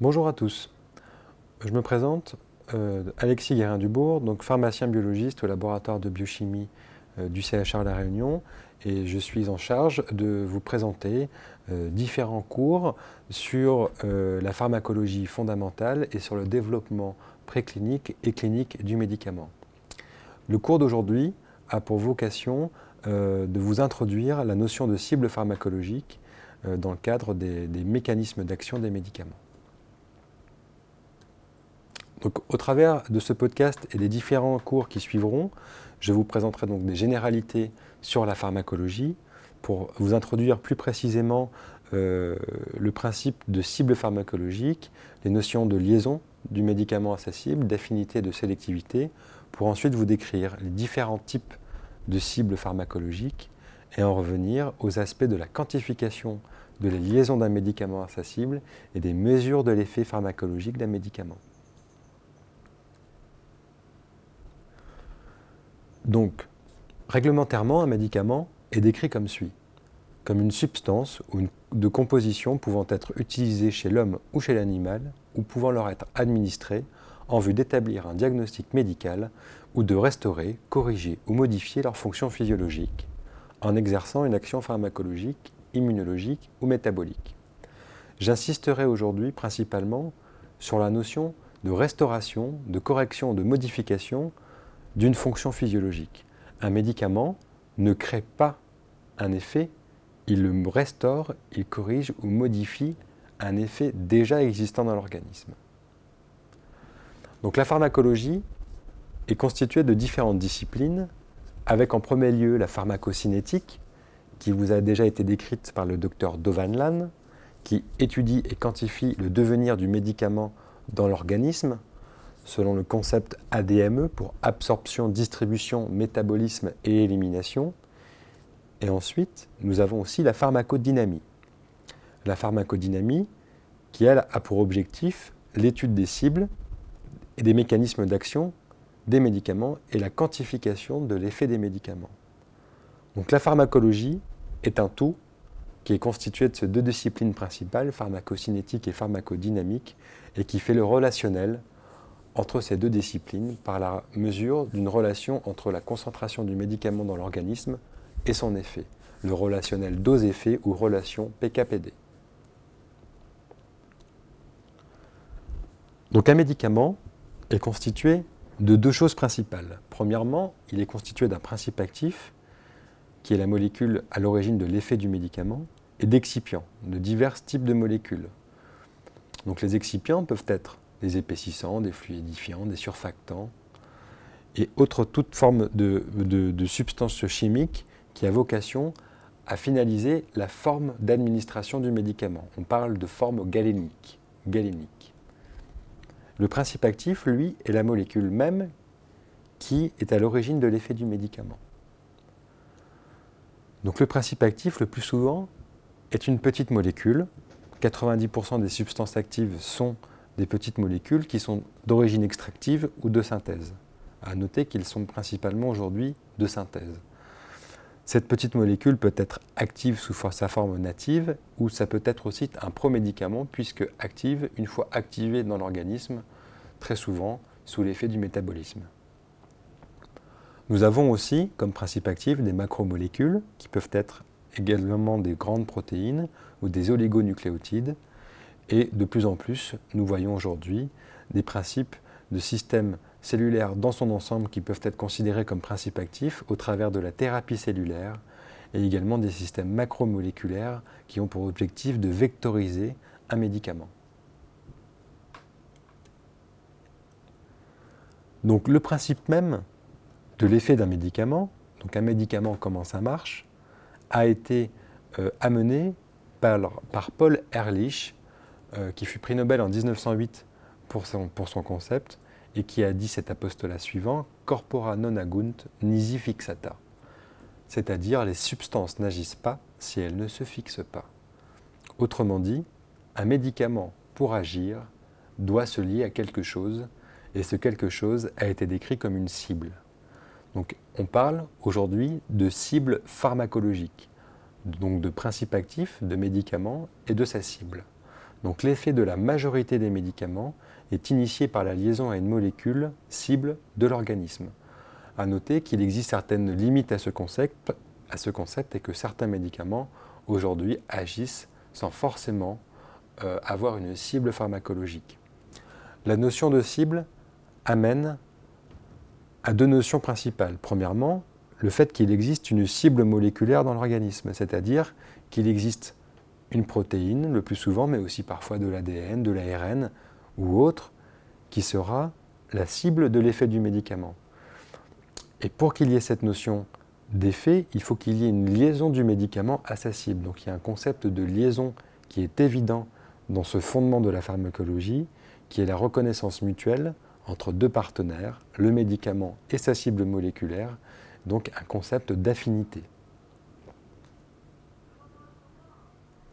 Bonjour à tous. Je me présente, euh, Alexis Guérin-Dubourg, donc pharmacien biologiste au laboratoire de biochimie euh, du CHR La Réunion, et je suis en charge de vous présenter euh, différents cours sur la pharmacologie fondamentale et sur le développement préclinique et clinique du médicament. Le cours d'aujourd'hui a pour vocation de vous introduire la notion de cible pharmacologique dans le cadre des mécanismes d'action des médicaments au travers de ce podcast et des différents cours qui suivront, je vous présenterai donc des généralités sur la pharmacologie pour vous introduire plus précisément euh, le principe de cible pharmacologique, les notions de liaison du médicament à sa cible, d'affinité et de sélectivité, pour ensuite vous décrire les différents types de cibles pharmacologiques et en revenir aux aspects de la quantification de la liaison d'un médicament à sa cible et des mesures de l'effet pharmacologique d'un médicament. Donc, réglementairement, un médicament est décrit comme suit comme une substance ou une, de composition pouvant être utilisée chez l'homme ou chez l'animal, ou pouvant leur être administrée en vue d'établir un diagnostic médical ou de restaurer, corriger ou modifier leur fonction physiologique, en exerçant une action pharmacologique, immunologique ou métabolique. J'insisterai aujourd'hui principalement sur la notion de restauration, de correction, de modification d'une fonction physiologique. Un médicament ne crée pas un effet, il le restaure, il corrige ou modifie un effet déjà existant dans l'organisme. Donc la pharmacologie est constituée de différentes disciplines, avec en premier lieu la pharmacocinétique, qui vous a déjà été décrite par le docteur Dovanlan, qui étudie et quantifie le devenir du médicament dans l'organisme, selon le concept ADME pour absorption, distribution, métabolisme et élimination. Et ensuite, nous avons aussi la pharmacodynamie. La pharmacodynamie qui, elle, a pour objectif l'étude des cibles et des mécanismes d'action des médicaments et la quantification de l'effet des médicaments. Donc la pharmacologie est un tout qui est constitué de ces deux disciplines principales, pharmacocinétique et pharmacodynamique, et qui fait le relationnel entre ces deux disciplines par la mesure d'une relation entre la concentration du médicament dans l'organisme et son effet, le relationnel dose-effet ou relation PKPD. Donc un médicament est constitué de deux choses principales. Premièrement, il est constitué d'un principe actif, qui est la molécule à l'origine de l'effet du médicament, et d'excipients, de divers types de molécules. Donc les excipients peuvent être des épaississants, des fluidifiants, des surfactants et autres toutes formes de, substances chimiques qui a vocation à finaliser la forme d'administration du médicament. On parle de forme galénique. galénique. Le principe actif, lui, est la molécule même qui est à l'origine de l'effet du médicament. Donc le principe actif, le plus souvent, est une petite molécule. 90% des substances actives sont des petites molécules qui sont d'origine extractive ou de synthèse. À noter qu'ils sont principalement aujourd'hui de synthèse. Cette petite molécule peut être active sous sa forme native ou ça peut être aussi un promédicament puisque active, une fois activée dans l'organisme, très souvent sous l'effet du métabolisme. Nous avons aussi comme principe actif des macromolécules qui peuvent être également des grandes protéines ou des oligonucléotides et de plus en plus, nous voyons aujourd'hui des principes de systèmes cellulaires dans son ensemble qui peuvent être considérés comme principes actifs au travers de la thérapie cellulaire et également des systèmes macromoléculaires qui ont pour objectif de vectoriser un médicament. Donc le principe même de l'effet d'un médicament, donc un médicament comment ça marche, a été euh, amené par, par Paul Ehrlich euh, qui fut prix Nobel en 1908 pour son, pour son concept et qui a dit cet apostolat suivant Corpora non agunt nisi fixata. C'est-à-dire les substances n'agissent pas si elles ne se fixent pas. Autrement dit, un médicament pour agir doit se lier à quelque chose et ce quelque chose a été décrit comme une cible. Donc on parle aujourd'hui de cible pharmacologique, donc de principe actif, de médicament et de sa cible. Donc l'effet de la majorité des médicaments est initié par la liaison à une molécule cible de l'organisme. À noter qu'il existe certaines limites à ce concept, et que certains médicaments aujourd'hui agissent sans forcément euh, avoir une cible pharmacologique. La notion de cible amène à deux notions principales. Premièrement, le fait qu'il existe une cible moléculaire dans l'organisme, c'est-à-dire qu'il existe une protéine, le plus souvent, mais aussi parfois de l'ADN, de l'ARN ou autre, qui sera la cible de l'effet du médicament. Et pour qu'il y ait cette notion d'effet, il faut qu'il y ait une liaison du médicament à sa cible. Donc il y a un concept de liaison qui est évident dans ce fondement de la pharmacologie, qui est la reconnaissance mutuelle entre deux partenaires, le médicament et sa cible moléculaire, donc un concept d'affinité.